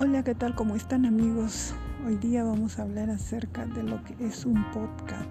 Hola, ¿qué tal? ¿Cómo están amigos? Hoy día vamos a hablar acerca de lo que es un podcast.